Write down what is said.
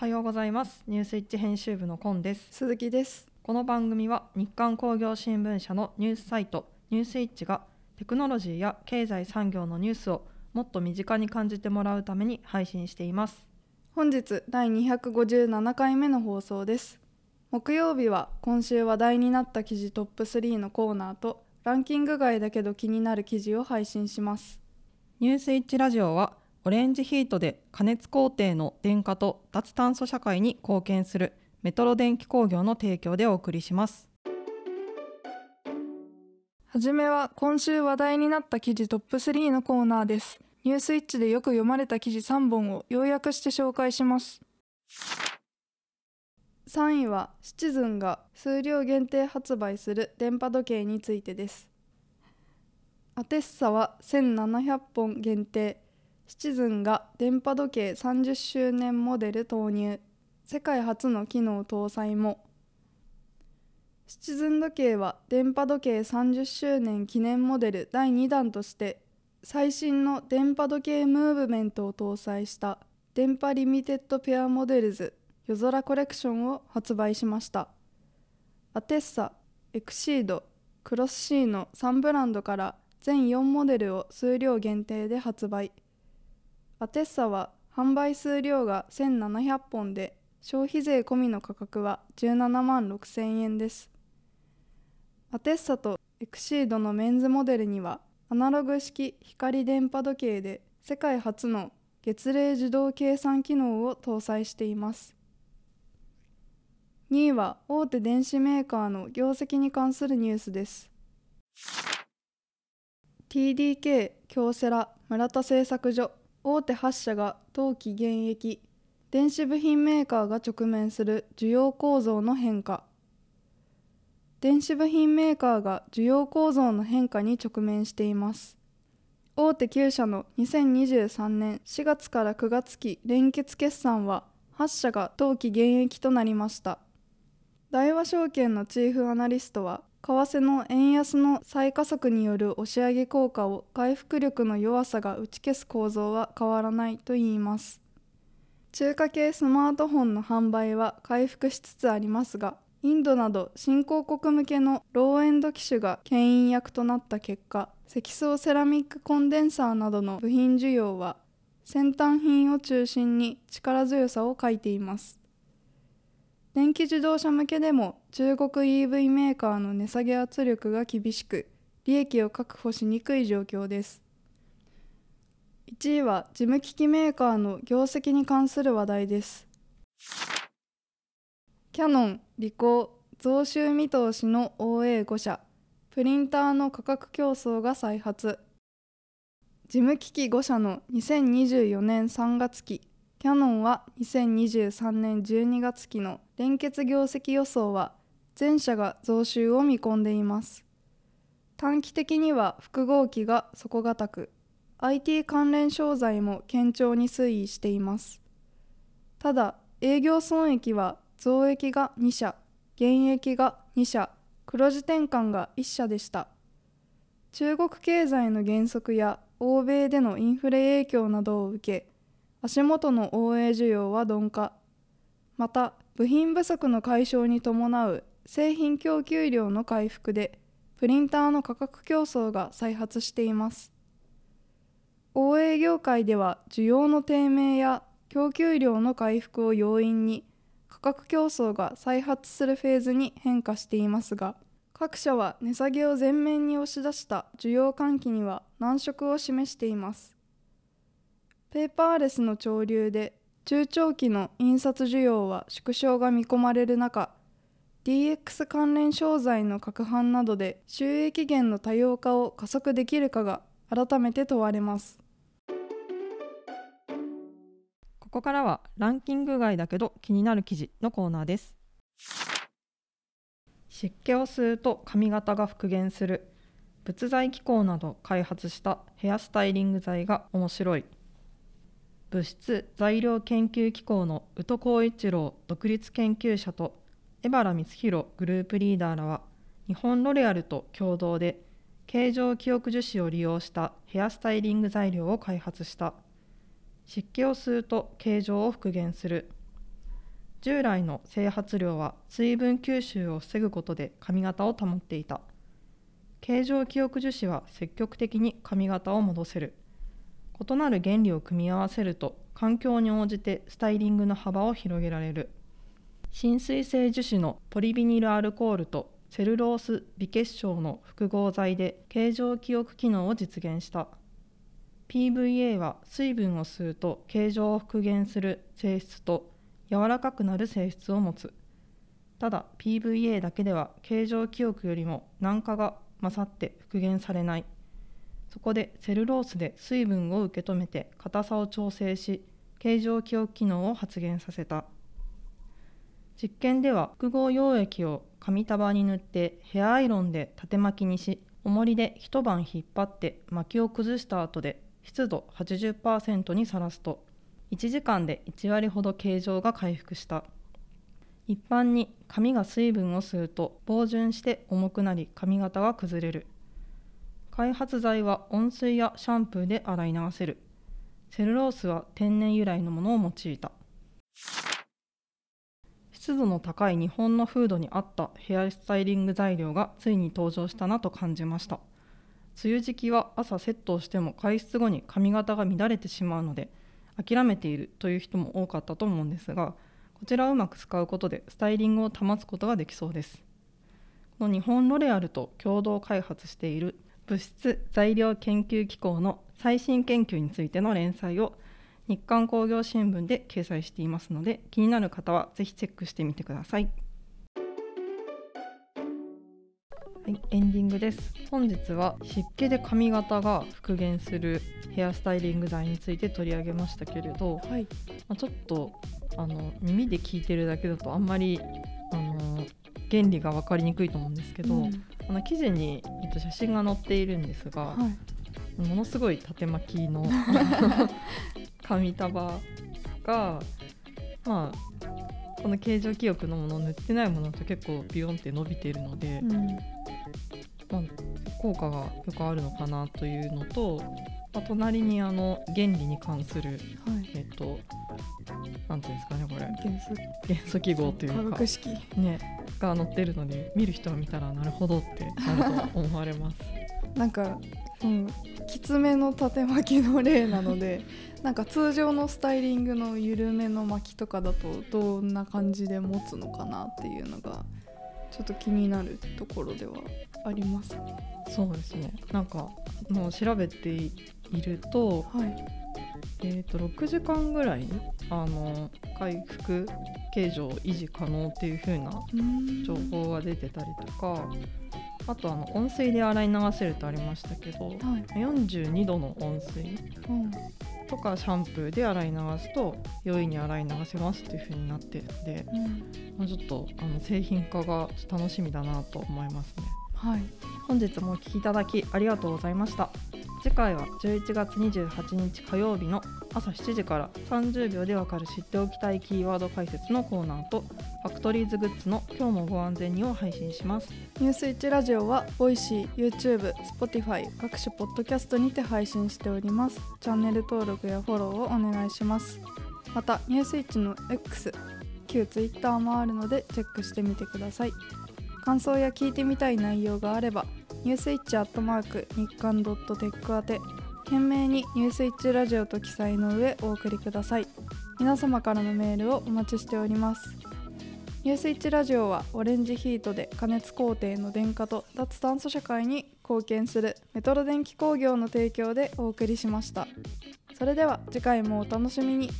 はようございます。ニュースイッチ編集部のコンです。鈴木です。この番組は日刊工業新聞社のニュースサイトニュースイッチがテクノロジーや経済産業のニュースをもっと身近に感じてもらうために配信しています。本日第257回目の放送です。木曜日は今週話題になった記事トップ3のコーナーとランキング外だけど気になる記事を配信します。ニュースイッチラジオはオレンジヒートで加熱工程の電化と脱炭素社会に貢献するメトロ電気工業の提供でお送りします。はじめは今週話題になった記事トップ3のコーナーです。ニュースイッチでよく読まれた記事3本を要約して紹介します。3位はシチズンが数量限定発売する電波時計についてです。アテッサは1700本限定。シチズンが電波時計30周年モデル投入。世界初の機能搭載も。シチズン時計は電波時計30周年記念モデル第2弾として最新の電波時計ムーブメントを搭載した電波リミテッドペアモデルズ夜空コレクションを発売しました。アテッサ、エクシード、クロスシーの3ブランドから全4モデルを数量限定で発売。アテッサは販売数量が1700本で消費税込みの価格は17万6000円です。アテッサとエクシードのメンズモデルにはアナログ式光電波時計で世界初の月齢自動計算機能を搭載しています。2位は大手電子メーカーの業績に関するニュースです。TDK 京セラ村田製作所。大手8社が冬季現役電子部品メーカーが直面する需要構造の変化。電子部品メーカーが需要構造の変化に直面しています。大手9社の2023年4月から9月期連結決算は8社が冬季現役となりました。大和証券のチーフアナリストは為替の円安の再加速による押し上げ効果を回復力の弱さが打ち消す構造は変わらないと言います。中華系スマートフォンの販売は回復しつつありますがインドなど新興国向けのローエンド機種が牽引役となった結果積層セラミックコンデンサーなどの部品需要は先端品を中心に力強さを欠いています。電気自動車向けでも中国 EV メーカーの値下げ圧力が厳しく利益を確保しにくい状況です。1位は事務機器メーカーの業績に関する話題です。キヤノン、リコー、増収見通しの OA5 社プリンターの価格競争が再発。事務機器5社の2024年3月期キヤノンは2023年12月期の連結業績予想は全社が増収を見込んでいます。短期的には複合機が底堅く IT 関連商材も堅調に推移しています。ただ営業損益は増益が2社減益が2社黒字転換が1社でした。中国経済の減速や欧米でのインフレ影響などを受け足元の OA 需要は鈍化。また部品不足の解消に伴う製品供給量の回復でプリンターの価格競争が再発しています。OA 業界では需要の低迷や供給量の回復を要因に価格競争が再発するフェーズに変化していますが各社は値下げを前面に押し出した需要喚起には難色を示しています。ペーパーレスの潮流で中長期の印刷需要は縮小が見込まれる中 DX 関連商材の拡販などで収益源の多様化を加速できるかが改めて問われます。ここからはランキング外だけど気になる記事のコーナーです。湿気を吸うと髪型が復元する仏材機構など開発したヘアスタイリング剤が面白い。物質材料研究機構の宇都光一郎独立研究者と江原光弘グループリーダーらは日本ロレアルと共同で形状記憶樹脂を利用したヘアスタイリング材料を開発した。湿気を吸うと形状を復元する。従来の整髪量は水分吸収を防ぐことで髪型を保っていた。形状記憶樹脂は積極的に髪型を戻せる。異なる原理を組み合わせると環境に応じてスタイリングの幅を広げられる。浸水性樹脂のポリビニルアルコールとセルロース微結晶の複合剤で形状記憶機能を実現した。PVA は水分を吸うと形状を復元する性質と柔らかくなる性質を持つ。ただ PVA だけでは形状記憶よりも軟化が勝って復元されない。そこでセルロースで水分を受け止めて硬さを調整し形状記憶機能を発現させた。実験では複合溶液を紙束に塗ってヘアアイロンで縦巻きにし重りで一晩引っ張って巻きを崩した後で湿度80%にさらすと1時間で1割ほど形状が回復した。一般に髪が水分を吸うと防潤して重くなり髪型が崩れる。開発剤は温水やシャンプーで洗い流せる。セルロースは天然由来のものを用いた。湿度の高い日本の風土に合ったヘアスタイリング材料がついに登場したなと感じました。梅雨時期は朝セットをしても外出後に髪型が乱れてしまうので諦めているという人も多かったと思うんですがこちらをうまく使うことでスタイリングを保つことができそうです。この日本ロレアルと共同開発している物質材料研究機構の最新研究についての連載を日刊工業新聞で掲載していますので気になる方はぜひチェックしてみてください。はい、エンディングです。本日は湿気で髪型が復元するヘアスタイリング剤について取り上げましたけれど、はい、まあ、ちょっとあの耳で聞いてるだけだとあんまりあの原理が分かりにくいと思うんですけど、うん、あの記事に、えっと、写真が載っているんですが、はい、ものすごい縦巻きの 髪束がまあこの形状記憶のもの塗ってないものと結構ビヨンって伸びているので、うん、まあ、効果がよくあるのかなというのと、まあ、隣にあの原理に関する、はい、えっとなんていうんですかねこれ。元素元素記号というか。ねが載ってるので見る人が見たらなるほどってなると思われます。なんか、うん、きつめの縦巻きの例なので なんか通常のスタイリングの緩めの巻きとかだとどんな感じで持つのかなっていうのがちょっと気になるところではありますね。そうですねなんかもう調べていると、はい、えー、と6時間ぐらいあの回復形状維持可能っていう風な情報が出てたりとかあとあの温水で洗い流せるとありましたけど、はい、42度の温水とかシャンプーで洗い流すと容易に洗い流せますっていう風になってるので、うん、まあ、ちょっとあの製品化が楽しみだなと思いますね。はい、本日もお聴きいただきありがとうございました。次回は11月28日火曜日の朝7時から30秒でわかる知っておきたいキーワード解説のコーナーとファクトリーズグッズの今日もご安全にを配信します。ニュースイッチラジオは Voicy、YouTube、Spotify 各種ポッドキャストにて配信しております。チャンネル登録やフォローをお願いします。またニュースイッチの X 旧 Twitter もあるのでチェックしてみてください。感想や聞いてみたい内容があればニュースイッチアットマーク日刊ドットテック宛て懸命にニュースイッチラジオと記載の上お送りください。皆様からのメールをお待ちしております。ニュースイッチラジオはオレンジヒートで加熱工程の電化と脱炭素社会に貢献するメトロ電気工業の提供でお送りしました。それでは次回もお楽しみに。